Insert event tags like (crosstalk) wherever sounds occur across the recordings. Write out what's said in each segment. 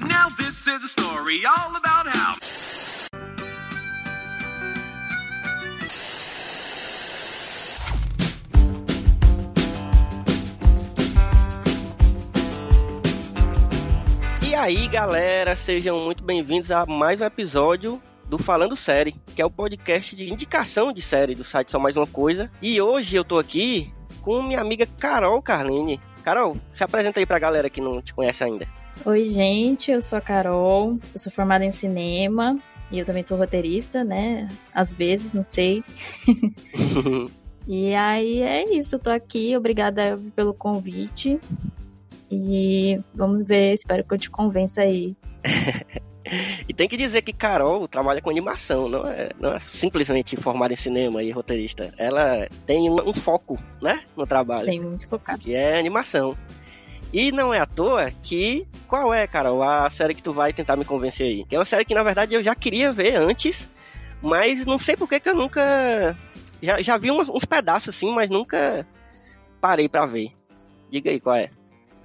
Now this is a story all about how. E aí, galera, sejam muito bem-vindos a mais um episódio do Falando Série, que é o podcast de indicação de série do site Só Mais Uma Coisa. E hoje eu tô aqui com minha amiga Carol Carline. Carol, se apresenta aí pra galera que não te conhece ainda. Oi, gente, eu sou a Carol, eu sou formada em cinema e eu também sou roteirista, né? Às vezes, não sei. (laughs) E aí é isso, eu tô aqui, obrigada pelo convite. E vamos ver, espero que eu te convença aí. (laughs) e tem que dizer que Carol trabalha com animação, não é, não é simplesmente formada em cinema e roteirista. Ela tem um, um foco, né, no trabalho. Tem muito focado. Que é animação. E não é à toa que. Qual é, Carol, a série que tu vai tentar me convencer aí? Que é uma série que, na verdade, eu já queria ver antes, mas não sei por que, que eu nunca. Já, já vi uns, uns pedaços assim, mas nunca parei pra ver. Diga aí qual é.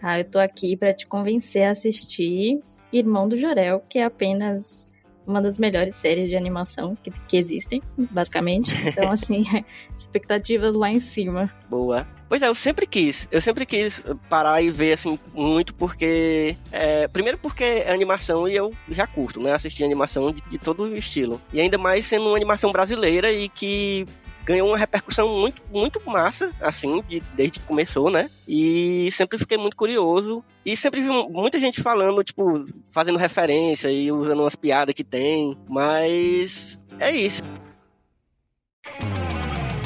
Ah, eu tô aqui pra te convencer a assistir Irmão do Jorel, que é apenas uma das melhores séries de animação que, que existem, basicamente. (laughs) Então, assim, (laughs) expectativas lá em cima. Boa. Pois é, eu sempre quis. Eu sempre quis parar e ver, assim, muito, porque. É, primeiro porque é animação e eu já curto, né? Assistir animação de, de todo estilo. E ainda mais sendo uma animação brasileira e que ganhou uma repercussão muito, muito massa, assim, de, desde que começou, né? E sempre fiquei muito curioso. E sempre vi muita gente falando, tipo, fazendo referência e usando umas piadas que tem. Mas é isso.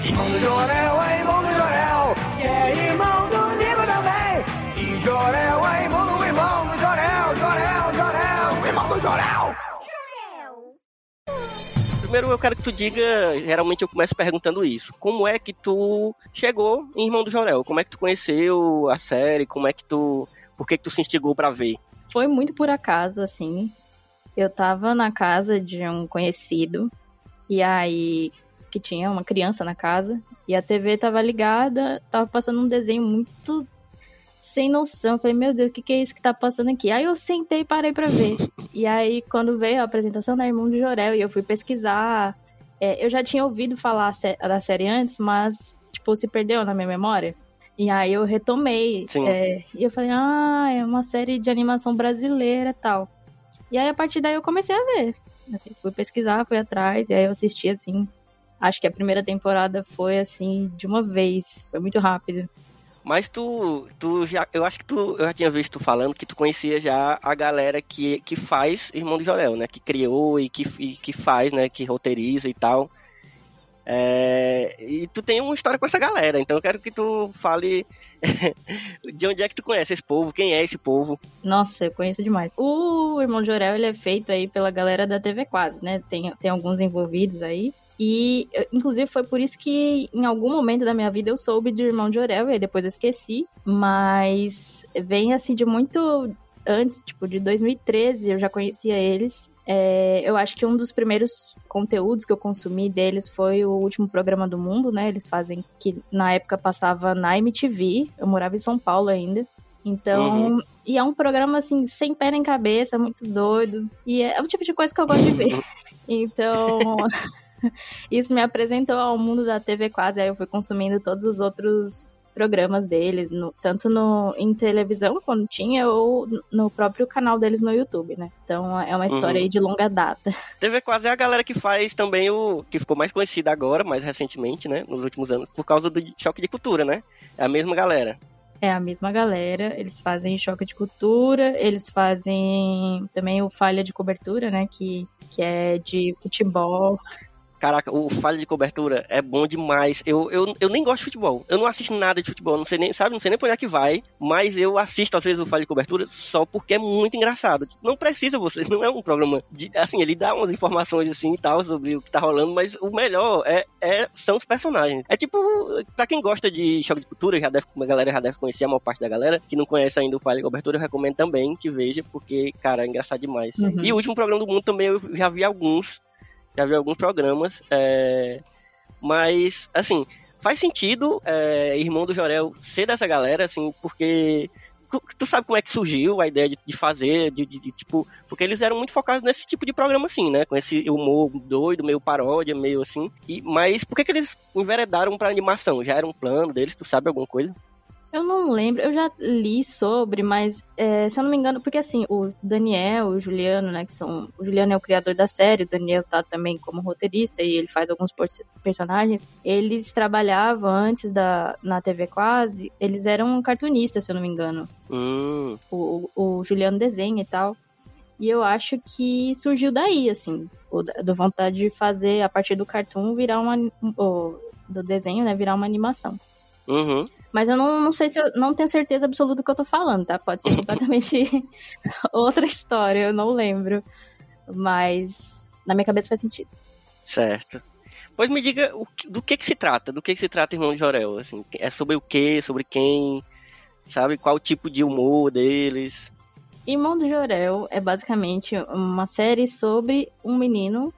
Irmão do Jorel, é irmão do Jorel, que é irmão do Nico também. E Jorel Primeiro eu quero que tu diga, geralmente eu começo perguntando isso. Como é que tu chegou em Irmão do Jorel? Como é que tu conheceu a série? Como é que tu. Por que, que tu se instigou pra ver? Foi muito por acaso, assim. Eu tava na casa de um conhecido, e aí que tinha uma criança na casa, e a TV tava ligada, tava passando um desenho muito sem noção. Falei, meu Deus, o que, que é isso que tá passando aqui? Aí eu sentei e parei pra ver. e aí, quando veio a apresentação da Irmão de Jorel, e eu fui pesquisar, é, eu já tinha ouvido falar da série antes, mas, tipo, se perdeu na minha memória. E aí eu retomei. É, e eu falei, ah, é uma série de animação brasileira e tal. E aí, a partir daí, eu comecei a ver. Assim, fui pesquisar, fui atrás, e aí eu assisti, assim, Acho que a primeira temporada foi assim, de uma vez. Foi muito rápido. Mas tu, tu já, eu acho que tu, eu já tinha visto tu falando que tu conhecia já a galera que, que faz Irmão do Jorel, né? Que criou e que, e que faz, né? Que roteiriza e tal. É, e tu tem uma história com essa galera, então eu quero que tu fale (laughs) de onde é que tu conhece esse povo, quem é esse povo. Nossa, eu conheço demais. O Irmão de Jorel, ele é feito aí pela galera da TV Quase, né? Tem, tem alguns envolvidos aí. E, inclusive, foi por isso que em algum momento da minha vida eu soube de Irmão de Orel, e depois eu esqueci. Mas vem, assim, de muito antes, tipo, de 2013, eu já conhecia eles. É, eu acho que um dos primeiros conteúdos que eu consumi deles foi o último programa do mundo, né? Eles fazem que na época passava na MTV. Eu morava em São Paulo ainda. Então, uhum. e é um programa assim, sem pé nem cabeça, muito doido. E é o tipo de coisa que eu gosto de ver. então, isso me apresentou ao mundo da TV quase, aí eu fui consumindo todos os outros programas deles, no, tanto no, em televisão, quando tinha, ou no próprio canal deles no YouTube, né? Então é uma história uhum. aí de longa data. TV Quase é a galera que faz também o. que ficou mais conhecida agora, mais recentemente, né? Nos últimos anos, por causa do choque de cultura, né? É a mesma galera. É a mesma galera, eles fazem choque de cultura, eles fazem também o falha de cobertura, né? Que, que é de futebol. Caraca, o falha de cobertura é bom demais. Eu, eu, eu nem gosto de futebol. Eu não assisto nada de futebol. Não sei nem, sabe? Não sei nem por onde é que vai. Mas eu assisto, às vezes, o falha de cobertura só porque é muito engraçado. Não precisa você. (laughs) Não é um programa de. Assim, ele dá umas informações assim e tal sobre o que tá rolando. Mas o melhor é, é, são os personagens. É tipo, pra quem gosta de choque de cultura, já deve, a galera já deve conhecer a maior parte da galera. Que não conhece ainda o falha de cobertura, eu recomendo também que veja, porque, cara, é engraçado demais. Uhum. E o último programa do mundo também eu já vi alguns já vi alguns programas, é, mas, assim, faz sentido é, Irmão do Jorel ser dessa galera, assim, porque tu sabe como é que surgiu a ideia de, de fazer, de, de, de, tipo, porque eles eram muito focados nesse tipo de programa assim, né? Com esse humor doido, meio paródia, meio assim. E, mas por que, que eles enveredaram pra animação? Já era um plano deles, tu sabe alguma coisa? Eu não lembro, eu já li sobre, mas é, se eu não me engano, porque assim, o Daniel, o Juliano, né, que são. O Juliano é o criador da série, o Daniel tá também como roteirista e ele faz alguns personagens. Eles trabalhavam antes da na TV Quase, eles eram cartunistas, se eu não me engano. Hum. O, o, o Juliano desenha e tal. E eu acho que surgiu daí, assim, do vontade de fazer a partir do cartoon virar uma. Do desenho, né, virar uma animação. Uhum. Mas eu não, não sei se eu não tenho certeza absoluta do que eu tô falando, tá? Pode ser (laughs) completamente (laughs) outra história, eu não lembro. Mas na minha cabeça faz sentido. Certo. Pois me diga do que que se trata, do que que se trata Irmão de Jorel, assim, é sobre o que, sobre quem, sabe, qual tipo de humor deles? Irmão do Jorel é basicamente uma série sobre um menino,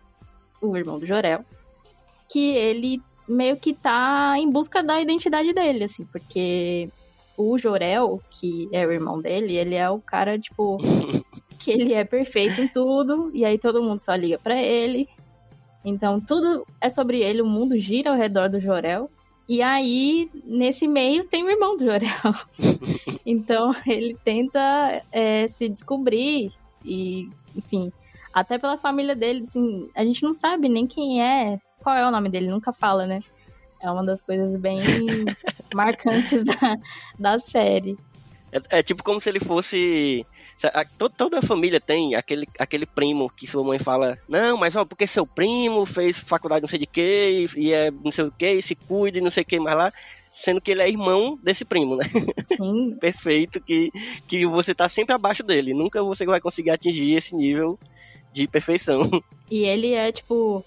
o irmão do Jorel, que ele meio que tá em busca da identidade dele, assim, porque o Jorel, que é o irmão dele, ele é o cara, tipo, (laughs) que ele é perfeito em tudo, e aí todo mundo só liga para ele. Então tudo é sobre ele, o mundo gira ao redor do Jorel. E aí, nesse meio, tem o irmão do Jorel. (laughs) então ele tenta é, se descobrir e, enfim, até pela família dele, assim, a gente não sabe nem quem é qual é o nome dele, nunca fala, né? É uma das coisas bem (laughs) marcantes da, da série. É, é, tipo como se ele fosse. toda a família tem aquele, aquele primo que sua mãe fala: Não, mas ó, porque seu primo fez faculdade não sei de quê, e é não sei o quê, e se cuida e não sei o que mais lá. Sendo que ele é irmão desse primo, né? Sim. (laughs) Perfeito, que, que você tá sempre abaixo dele. Nunca você vai conseguir atingir esse nível de perfeição. E ele é, tipo,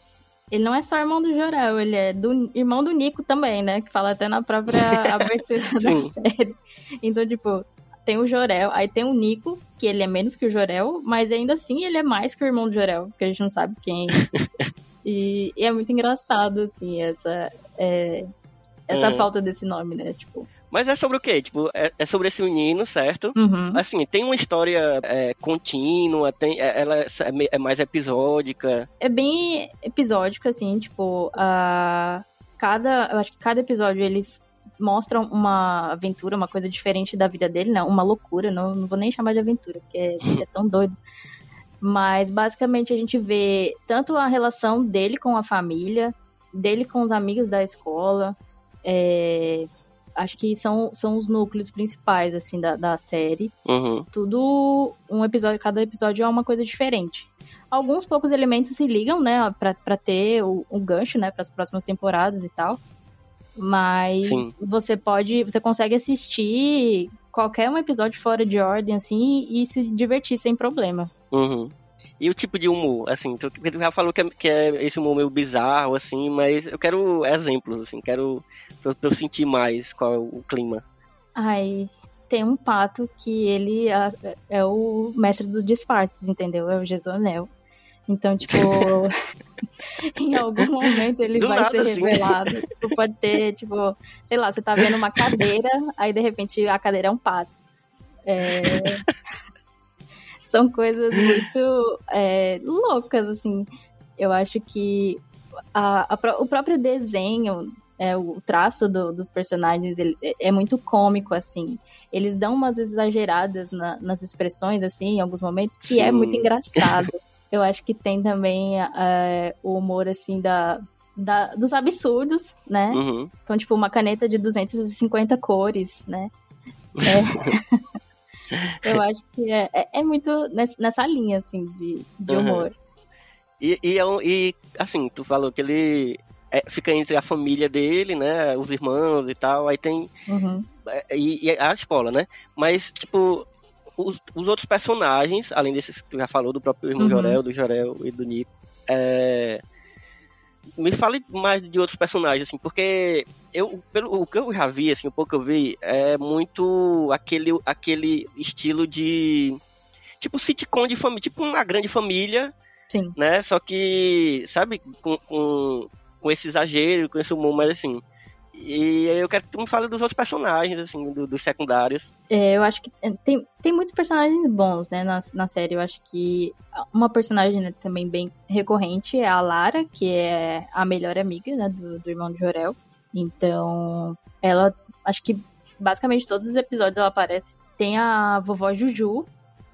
ele não é só irmão do Jorel, ele é do, irmão do Nico também, né? Que fala até na própria (laughs) abertura da série. Então, tipo, tem o Jorel, aí tem o Nico, que ele é menos que o Jorel, mas ainda assim ele é mais que o irmão do Jorel, porque a gente não sabe quem. (laughs) e, e, é muito engraçado, assim, essa, é, essa uhum. falta desse nome, né? Tipo. Mas é sobre o quê? Tipo, é, é sobre esse menino, certo? Uhum. Assim, tem uma história é, contínua, tem, é, ela é, é, mais episódica. É bem episódica, assim, tipo, a cada, eu acho que cada episódio ele mostra uma aventura, uma coisa diferente da vida dele, né? Uma loucura, não, não vou nem chamar de aventura, porque é, é tão (laughs) doido. Mas basicamente a gente vê tanto a relação dele com a família, dele com os amigos da escola, é, acho que são, são os núcleos principais, assim, da, da série. Uhum. Tudo, um episódio, cada episódio é uma coisa diferente. Alguns poucos elementos se ligam, né, pra, pra ter o, o gancho, né, para as próximas temporadas e tal. Mas Sim. você pode, você consegue assistir qualquer um episódio fora de ordem, assim, e se divertir sem problema. Uhum. E o tipo de humor, assim, tu, tu já falou que é, que é, esse humor meio bizarro, assim, mas eu quero exemplos, assim, quero pra, pra eu sentir mais qual é o clima. Ai, tem um pato que ele é, é o mestre dos disfarces, entendeu? É o Gesonel. Então, tipo, (laughs) (laughs) em algum momento ele Do vai nada, ser assim. revelado. (laughs) Tipo, pode ter, tipo, sei lá, você tá vendo uma cadeira, aí de repente a cadeira é um pato. É... São coisas muito é, loucas, assim. Eu acho que a, a, o próprio desenho é, o traço do, dos personagens ele, é, é muito cômico, assim. Eles dão umas exageradas na, nas expressões, assim, em alguns momentos, que Sim. é muito (laughs) engraçado. Eu acho que tem também é, o humor, assim, da, da, dos absurdos, né? Uhum. Então, tipo, uma caneta de 250 cores, né? (laughs) É... (laughs) Eu acho que é, é, é, muito nessa linha, assim, de, de humor. Uhum. E, e, é e, assim, tu falou que ele é, fica entre a família dele, né? Os irmãos e tal. Aí tem. Uhum. É, e, e, a escola, né? Mas, tipo, os, os outros personagens, além desses que tu já falou, do próprio irmão uhum. Jorel, do Jorel e do Nico, é, me fale mais de outros personagens, assim, porque eu, pelo o que eu já vi, assim, o pouco que eu vi, é muito aquele, aquele estilo de. Tipo sitcom de família, tipo uma grande família. Sim. Né? Só que, sabe, com, com, com esse exagero, com esse humor, mas assim. E eu quero que tu me fale dos outros personagens, assim, do- dos secundários. É, eu acho que tem, tem muitos personagens bons, né, na, na série. Eu acho que uma personagem né, também bem recorrente é a Lara, que é a melhor amiga, né, do, do irmão de Jorel. Então, ela, acho que basicamente todos os episódios ela aparece. Tem a vovó Juju,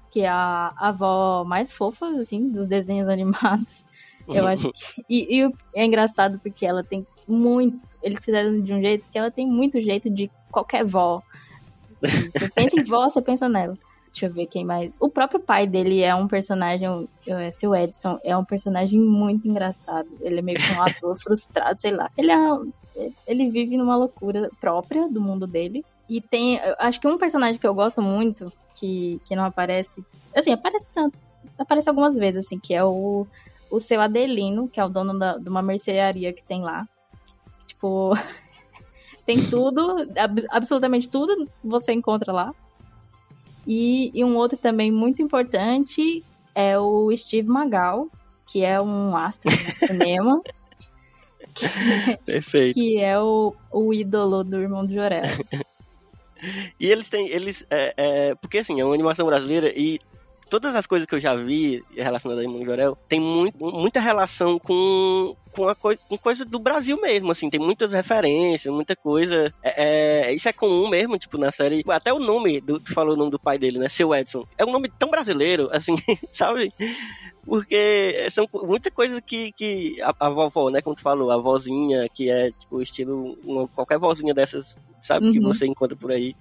que é a avó mais fofa, assim, dos desenhos (laughs) animados. Eu acho (laughs) que. E, e é engraçado porque ela tem muito. Eles fizeram de um jeito que ela tem muito jeito de qualquer vó. Você pensa em vó, você pensa nela. Deixa eu ver quem mais. O próprio pai dele é um personagem, o é, seu Edson, é um personagem muito engraçado. Ele é meio que um ator (laughs) frustrado, sei lá. Ele é. Ele vive numa loucura própria do mundo dele. E tem. Acho que um personagem que eu gosto muito, que, que não aparece. Assim, aparece tanto. Aparece algumas vezes, assim, que é o, o seu Adelino, que é o dono da, de uma mercearia que tem lá. Tipo, (laughs) tem tudo, ab- absolutamente tudo você encontra lá. E, e um outro também muito importante é o Steve Magal, que é um astro do (laughs) cinema, Perfeito. que é o, o ídolo do irmão do Jorel. (laughs) E eles têm, eles, é, é, porque assim, é uma animação brasileira e todas as coisas que eu já vi relacionadas a Irmão Jorel tem muito, muita relação com, com, a coi com coisa do Brasil mesmo, assim, tem muitas referências, muita coisa, é, é, isso é comum mesmo, tipo, na série, até o nome, do, tu falou o nome do pai dele, né, Seu Edson, é um nome tão brasileiro, assim, (laughs) sabe? Porque são muita coisa que, que a, a vovó, né, como tu falou, a vozinha, que é, tipo, estilo, uma, qualquer vozinha dessas, sabe, que Uhum. você encontra por aí.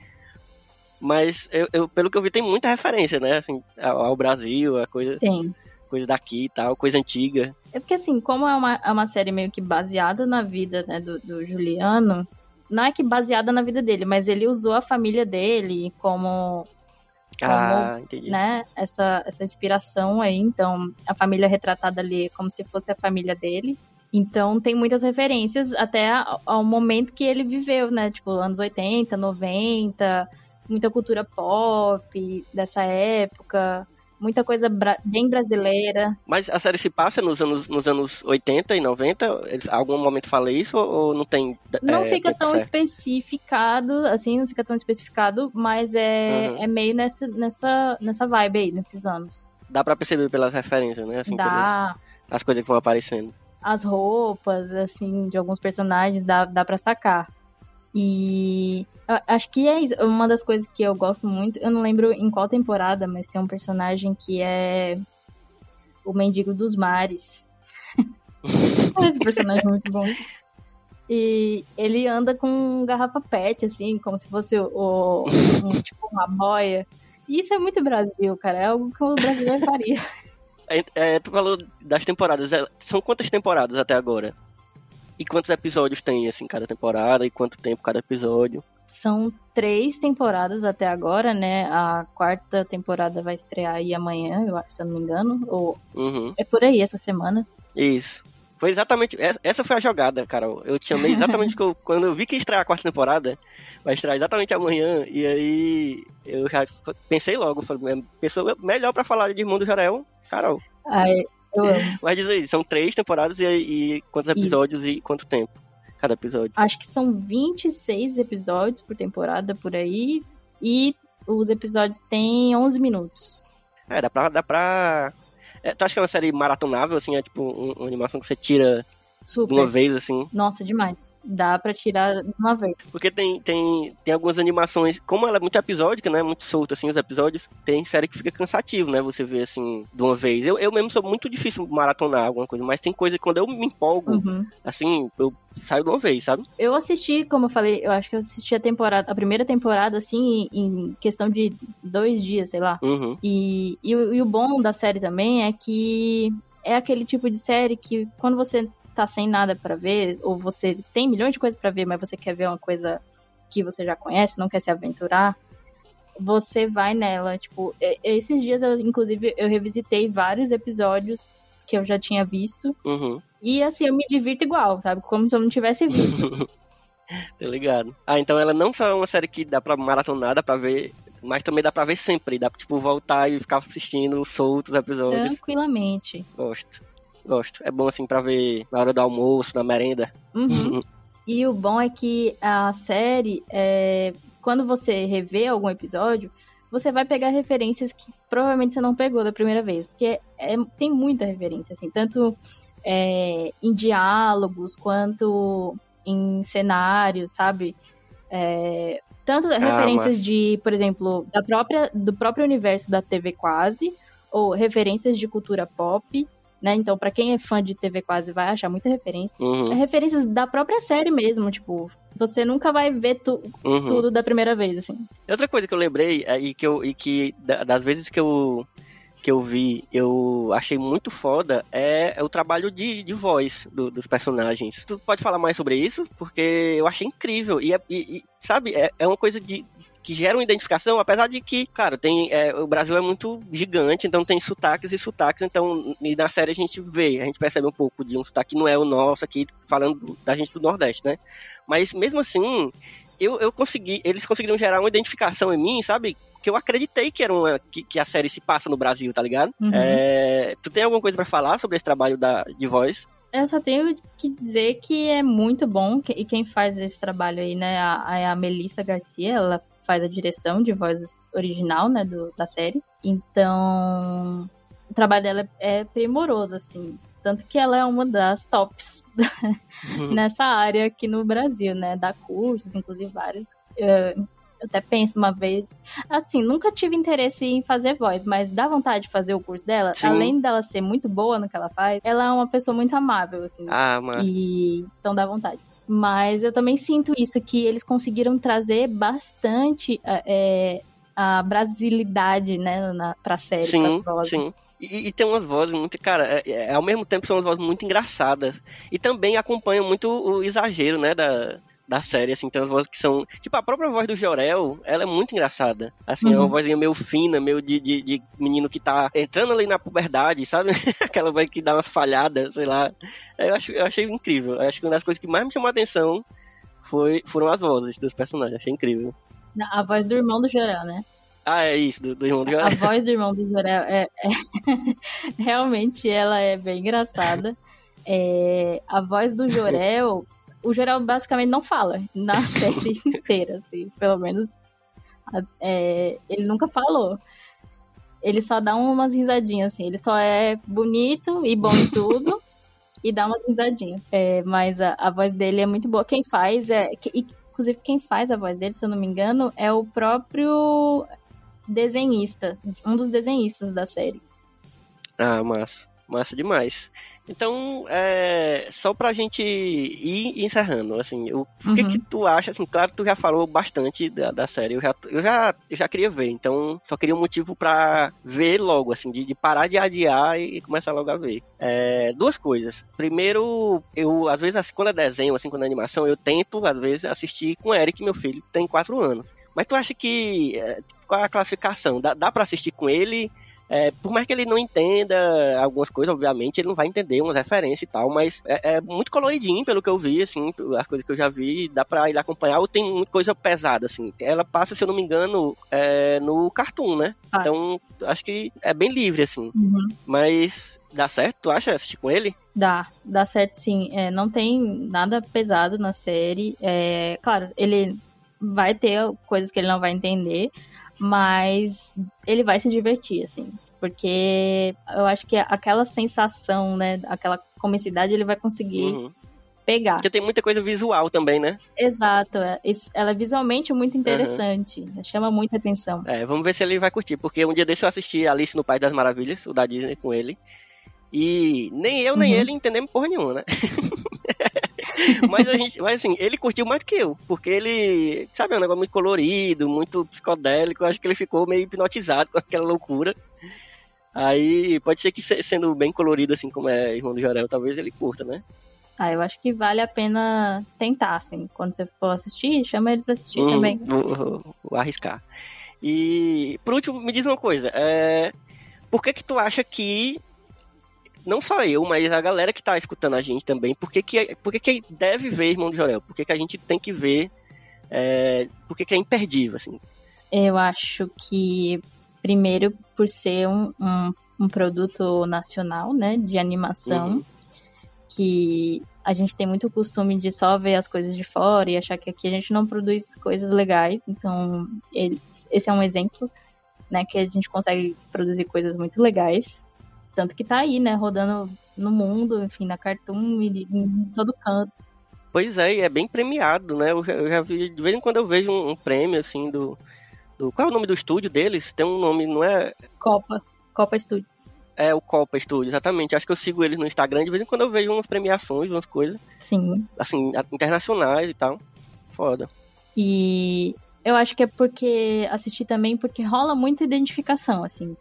Mas, eu, eu- pelo que eu vi, tem muita referência, né, assim, ao, Brasil, a coisa, Tem. coisa daqui e tal, coisa antiga. É porque, assim, como é uma, é uma série meio que baseada na vida né, do, do Juliano, não é que baseada na vida dele, mas ele usou a família dele como, Ah, entendi. né, essa, essa inspiração aí. Então, a família é retratada ali como se fosse a família dele. Então, tem muitas referências até ao, ao momento que ele viveu, né? Tipo, anos 80, 90, muita cultura pop dessa época, muita coisa bra- bem brasileira. Mas a série se passa nos anos, nos anos 80 e 90? Eles, algum momento fala isso ou, não tem? Não é, fica tão certo? especificado, assim, não fica tão especificado, mas é, Uhum. é meio nessa, nessa, nessa vibe aí, nesses anos. Dá pra perceber pelas referências, né? Assim, pelas- Dá as coisas que vão aparecendo. as roupas, assim, de alguns personagens, dá, dá pra sacar. E acho que é uma das coisas que eu gosto muito, eu não lembro em qual temporada, mas tem um personagem que é o Mendigo dos Mares. (laughs) Esse personagem é muito bom. E ele anda com garrafa pet, assim, como se fosse o, um, tipo uma boia. E isso é muito Brasil, cara. É algo que o brasileiro faria. É, é, tu falou das temporadas. é, São quantas temporadas até agora? E quantos episódios tem, assim, cada temporada? E quanto tempo cada episódio? São três temporadas até agora, né? A quarta temporada vai estrear aí amanhã, eu acho, se eu não me engano. Ou Uhum, é por aí essa semana. isso. Foi exatamente. essa- foi a jogada, Carol. Eu te chamei exatamente (laughs) quando eu vi que ia estrear a quarta temporada. Vai estrear exatamente amanhã. E aí eu já pensei logo. Falei, pessoa melhor pra falar de Mundo Jorel, Carol. Amo. (laughs) Mas diz aí, são três temporadas e, e quantos episódios e quanto tempo? Cada episódio. Acho que são 26 episódios por temporada por aí. E os episódios têm 11 minutos. É, dá pra. Dá pra... É, tu acha que é uma série maratonável, assim, é tipo um- uma animação que você tira de uma Super. vez, assim? Nossa, demais. Dá pra tirar de uma vez. Porque tem, tem, tem algumas animações, como ela é muito episódica, né? Muito solta, assim, os episódios, tem série que fica cansativo, né? Você vê, assim, de uma vez. Eu, eu mesmo sou muito difícil maratonar alguma coisa, mas tem coisa que quando eu me empolgo, Uhum. assim, eu saio de uma vez, sabe? Eu assisti, como eu falei, eu acho que eu assisti a temporada, a primeira temporada, assim, em em questão de dois dias, sei lá. Uhum. E, e, e o bom da série também é que é aquele tipo de série que quando você tá sem nada pra ver, ou você tem milhões de coisas pra ver, mas você quer ver uma coisa que você já conhece, não quer se aventurar, você vai nela. Tipo, esses dias, eu, inclusive, eu revisitei vários episódios que eu já tinha visto. Uhum. E assim, eu me divirto igual, sabe? Como se eu não tivesse visto. (laughs) Tá ligado? Ah, então ela não só é uma série que dá pra maratonar, dá pra ver, mas também dá pra ver sempre. Dá pra, tipo, voltar e ficar assistindo soltos episódios. Tranquilamente. Gosto. Gosto. É bom, assim, pra ver na hora do almoço, na merenda. Uhum. E o bom é que a série, é, quando você revê algum episódio, você vai pegar referências que provavelmente você não pegou da primeira vez. Porque é, tem muita referência, assim, tanto é, em diálogos quanto em cenários, sabe? É, tanto Ah, referências mas- de, por exemplo, da própria, do próprio universo da TV Quase, ou referências de cultura pop, né? Então, pra quem é fã de TV Quase, vai achar muita referência. Uhum, É referências da própria série mesmo, tipo, você nunca vai ver tu- uhum. tudo da primeira vez, assim. Outra coisa que eu lembrei é, e que, eu, e que da- das vezes que eu, que eu vi, eu achei muito foda é, é o trabalho de, de voz do- dos personagens. Tu pode falar mais sobre isso? Porque eu achei incrível. E, é- e- e, sabe, é, é uma coisa de que gera uma identificação, apesar de que, cara, tem, é, o Brasil é muito gigante, então tem sotaques e sotaques, então e na série a gente vê, a gente percebe um pouco de um sotaque que não é o nosso aqui, falando da gente do Nordeste, né? Mas mesmo assim, eu, eu consegui, eles conseguiram gerar uma identificação em mim, sabe? Que eu acreditei que era uma que, que a série se passa no Brasil, tá ligado? Uhum. É, tu tem alguma coisa pra falar sobre esse trabalho da, de voz? Eu só tenho que dizer que é muito bom, que- e quem faz esse trabalho aí, né, a, a Melissa Garcia, ela faz a direção de voz original, né, do, da série. Então, o trabalho dela é primoroso, assim. Tanto que ela é uma das tops (laughs) nessa área aqui no Brasil, né? Dá cursos, inclusive vários. Eu até penso uma vez. Assim, nunca tive interesse em fazer voz, mas dá vontade de fazer o curso dela. Sim. Além dela ser muito boa no que ela faz, ela é uma pessoa muito amável, assim. Ah, mas. E então dá vontade. Mas eu também sinto isso, que eles conseguiram trazer bastante é, a brasilidade, né, na, pra série, Sim, pras vozes. sim. E, e tem umas vozes muito, cara, é- é- ao mesmo tempo são umas vozes muito engraçadas. E também acompanham muito o exagero, né, da, da série, assim, tem umas vozes que são... Tipo, a própria voz do Jorel, ela é muito engraçada. Assim, é uma Uhum. vozinha meio fina, meio de, de, de menino que tá entrando ali na puberdade, sabe? (laughs) Aquela voz que dá umas falhadas, sei lá. Eu, acho, eu achei incrível. Eu acho que uma das coisas que mais me chamou a atenção foi, foram as vozes dos personagens. Achei incrível. A voz do irmão do Jorel, né? Ah, é isso, do, do irmão do A Jorel. voz do irmão do Jorel é, é- (laughs) realmente ela é bem engraçada. É, a voz do (laughs) Jorel, o Jorel basicamente não fala na (laughs) série inteira, assim, pelo menos é, ele nunca falou. Ele só dá umas risadinhas, assim, ele só é bonito e bom em tudo (laughs) e dá umas risadinhas. É, mas a, a voz dele é muito boa. Quem faz é. que- inclusive, quem faz a voz dele, se eu não me engano, é o próprio desenhista, um dos desenhistas da série. Ah, massa. Massa demais. Então, é, só pra gente ir encerrando, assim, o o que Uhum. que tu acha, assim, claro que tu já falou bastante da, da série, eu já, eu, já, eu já queria ver, então só queria um motivo pra ver logo, assim, de, de parar de adiar e começar logo a ver. É, duas coisas. Primeiro, eu, às vezes, assim, quando é desenho, assim, quando é animação, eu tento, às vezes, assistir com o Eric, meu filho, que tem quatro anos. Mas tu acha que, é, qual é a classificação? Dá, dá pra assistir com ele? É, por mais que ele não entenda algumas coisas, obviamente, ele não vai entender umas referências e tal, mas é, é muito coloridinho, pelo que eu vi, assim, as coisas que eu já vi, dá pra ele acompanhar, ou tem muita coisa pesada, assim. Ela passa, se eu não me engano, é, no Cartoon, né? Passa. Então, acho que é bem livre, assim. Uhum. Mas dá certo, tu acha, assistir com ele? Dá, dá certo sim. É, não tem nada pesado na série. É, claro, ele vai ter coisas que ele não vai entender, mas ele vai se divertir, assim. Porque eu acho que aquela sensação, né, aquela comicidade, ele vai conseguir Uhum. pegar. Porque tem muita coisa visual também, né? Exato. é, Ela é visualmente muito interessante. Chama muita atenção. É, vamos ver se ele vai curtir, porque um dia desse eu assisti Alice no País das Maravilhas, o da Disney com ele. E nem eu, nem Uhum. ele entendemos porra nenhuma, né? (laughs) (laughs) mas, a gente, mas assim, ele curtiu mais do que eu, porque ele, sabe, é um negócio muito colorido, muito psicodélico, acho que ele ficou meio hipnotizado com aquela loucura. Aí pode ser que se- sendo bem colorido, assim como é Irmão do Jorel, talvez ele curta, né? Ah, eu acho que vale a pena tentar, assim. Quando você for assistir, chama ele pra assistir Uhum, também. Vou, vou- vou arriscar. E, por último, me diz uma coisa. É, por que que tu acha que, não só eu, mas a galera que tá escutando a gente também, por que que, por que, que deve ver Irmão do Jorel? Por que, que a gente tem que ver? É, por que, que é imperdível, assim? Eu acho que, primeiro, por ser um, um, um produto nacional, né, de animação, Uhum. que a gente tem muito costume de só ver as coisas de fora e achar que aqui a gente não produz coisas legais. Então, eles, esse é um exemplo, né, que a gente consegue produzir coisas muito legais. Tanto que tá aí, né, rodando no mundo, enfim, na Cartoon e em todo canto. Pois é, e é bem premiado, né? Eu já, eu já vi, de vez em quando eu vejo um, um prêmio, assim, do, do. Qual é o nome do estúdio deles? Tem um nome, não é? Copa. Copa Studio. É o Copa Studio, exatamente. Acho que eu sigo eles no Instagram. De vez em quando eu vejo umas premiações, umas coisas. Sim. Assim, internacionais e tal. Foda. E eu acho que é porque assisti também porque rola muita identificação, assim.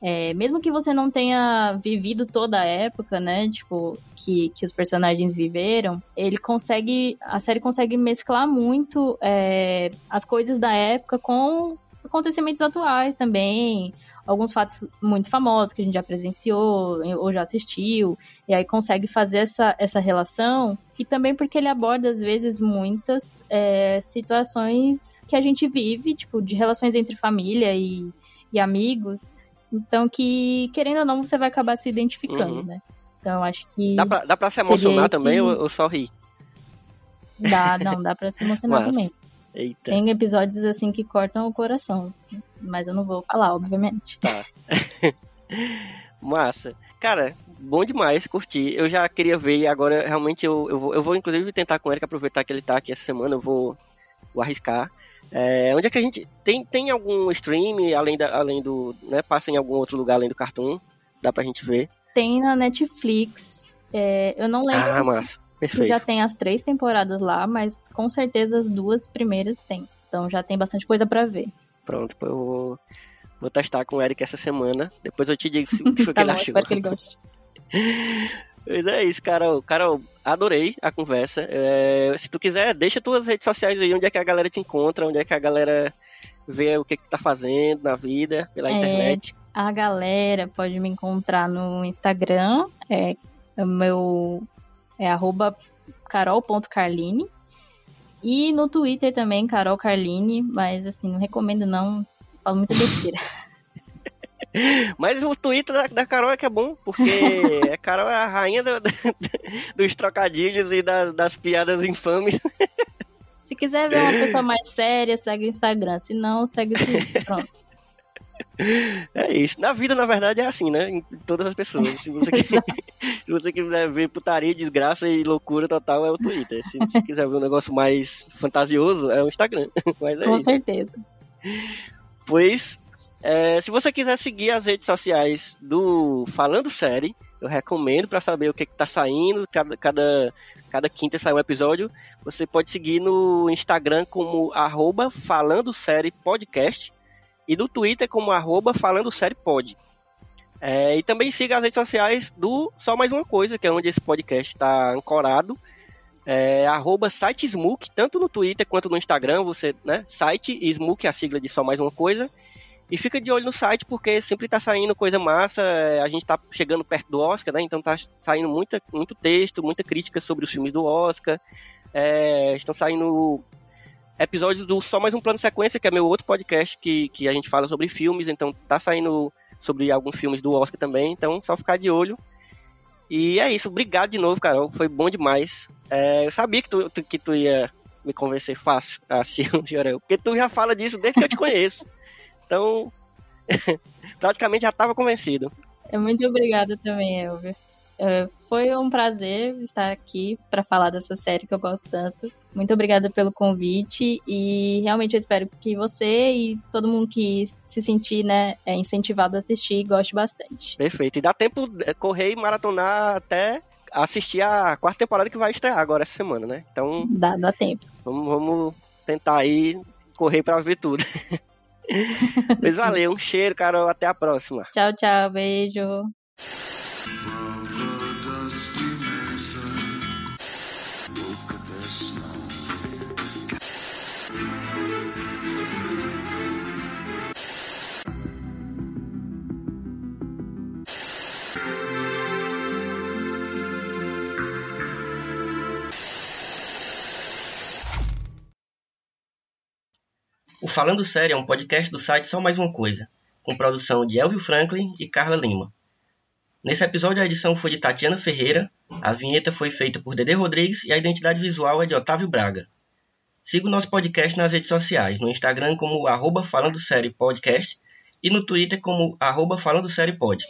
É, mesmo que você não tenha vivido toda a época, né? Tipo, que, que os personagens viveram, ele consegue. A série consegue mesclar muito é, as coisas da época com acontecimentos atuais também alguns fatos muito famosos que a gente já presenciou ou já assistiu, e aí consegue fazer essa, essa relação, e também porque ele aborda, às vezes, muitas é, situações que a gente vive, tipo, de relações entre família e, e amigos, então que, querendo ou não, você vai acabar se identificando, uhum. né? Então, eu acho que. Dá pra, dá pra se emocionar esse... também ou, ou só rir? Dá, não, dá pra se emocionar (laughs) Mas... também. Eita. Tem episódios assim que cortam o coração. Mas eu não vou falar, obviamente. Tá. (laughs) Massa. Cara, bom demais, curti. Eu já queria ver e agora realmente eu, eu, vou, eu vou inclusive tentar com o Eric aproveitar que ele tá aqui essa semana, eu vou, vou arriscar. É, onde é que a gente. Tem, tem algum stream além, da, além do. Né, passa em algum outro lugar além do Cartoon? Dá pra gente ver? Tem na Netflix. É, eu não lembro. Ah, massa. Perfeito. Já tem as três temporadas lá, mas com certeza as duas primeiras tem. Então já tem bastante coisa para ver. Pronto, eu vou, vou testar com o Eric essa semana. Depois eu te digo (laughs) o que foi tá que ele bom, achou. Espero que ele goste. (laughs) Pois é isso, Carol. Carol, adorei a conversa. É, se tu quiser, deixa tuas redes sociais aí, onde é que a galera te encontra, onde é que a galera vê o que, que tu tá fazendo na vida, pela É, internet. A galera pode me encontrar no Instagram, é meu é arroba carol.carline. E no Twitter também, Carol Carline, mas assim, não recomendo não, falo muita besteira. (laughs) Mas o Twitter da, da Carol é que é bom, porque (laughs) a Carol é a rainha do- do- dos trocadilhos e das, das piadas infames. Se quiser ver uma pessoa (laughs) mais séria, segue o Instagram. Se não, segue o Twitter. (laughs) Pronto. É isso. Na vida, na verdade, é assim, né? Em todas as pessoas. Se você, quiser, se você quiser ver putaria, desgraça e loucura total, é o Twitter. Se você quiser ver um negócio mais fantasioso, é o Instagram. Mas é Com isso. certeza. Pois, é, se você quiser seguir as redes sociais do Falando Série, eu recomendo para saber o que, que tá saindo. Cada, cada, cada quinta sai um episódio. Você pode seguir no Instagram como arroba Falando Série Podcast e no Twitter como arroba Falando Série Pod. É, e também siga as redes sociais do Só Mais Uma Coisa, que é onde esse podcast está ancorado. É, arroba site Smook, tanto no Twitter quanto no Instagram, você, né? Site Smook é a sigla de Só Mais Uma Coisa. E fica de olho no site, porque sempre tá saindo coisa massa. é, A gente tá chegando perto do Oscar, né? Então tá saindo muita, muito texto, muita crítica sobre os filmes do Oscar. É, estão saindo episódios do Só Mais Um Plano Sequência, que é meu outro podcast que, que a gente fala sobre filmes. Então tá saindo sobre alguns filmes do Oscar também. Então só ficar de olho. E é isso. Obrigado de novo, Carol. Foi bom demais. É, eu sabia que tu, que tu ia me convencer fácil a assistir (laughs) Jorel. Porque tu já fala disso desde que eu te conheço. Então, (laughs) praticamente já estava convencido. É, Muito obrigada também, Elvio. É, foi um prazer estar aqui para falar dessa série que eu gosto tanto. Muito obrigada pelo convite e realmente eu espero que você e todo mundo que se sentir né, é, incentivado a assistir goste bastante. Perfeito. E dá tempo de correr e maratonar até assistir a quarta temporada que vai estrear agora essa semana, né? Então, Dá, dá tempo. vamos, vamos tentar aí correr para ver tudo. (laughs) Mas valeu, um cheiro, Carol. Até a próxima. Tchau, tchau. Beijo. From the dusty mesa, look at the snow. O Falando Sério é um podcast do site Só Mais Uma Coisa, com produção de Elvio Franklin e Carla Lima. Nesse episódio, a edição foi de Tatiana Ferreira, a vinheta foi feita por Dede Rodrigues e a identidade visual é de Otávio Braga. Siga o nosso podcast nas redes sociais, no Instagram como arroba Falando Série Podcast e no Twitter como arroba Falando Série Pod.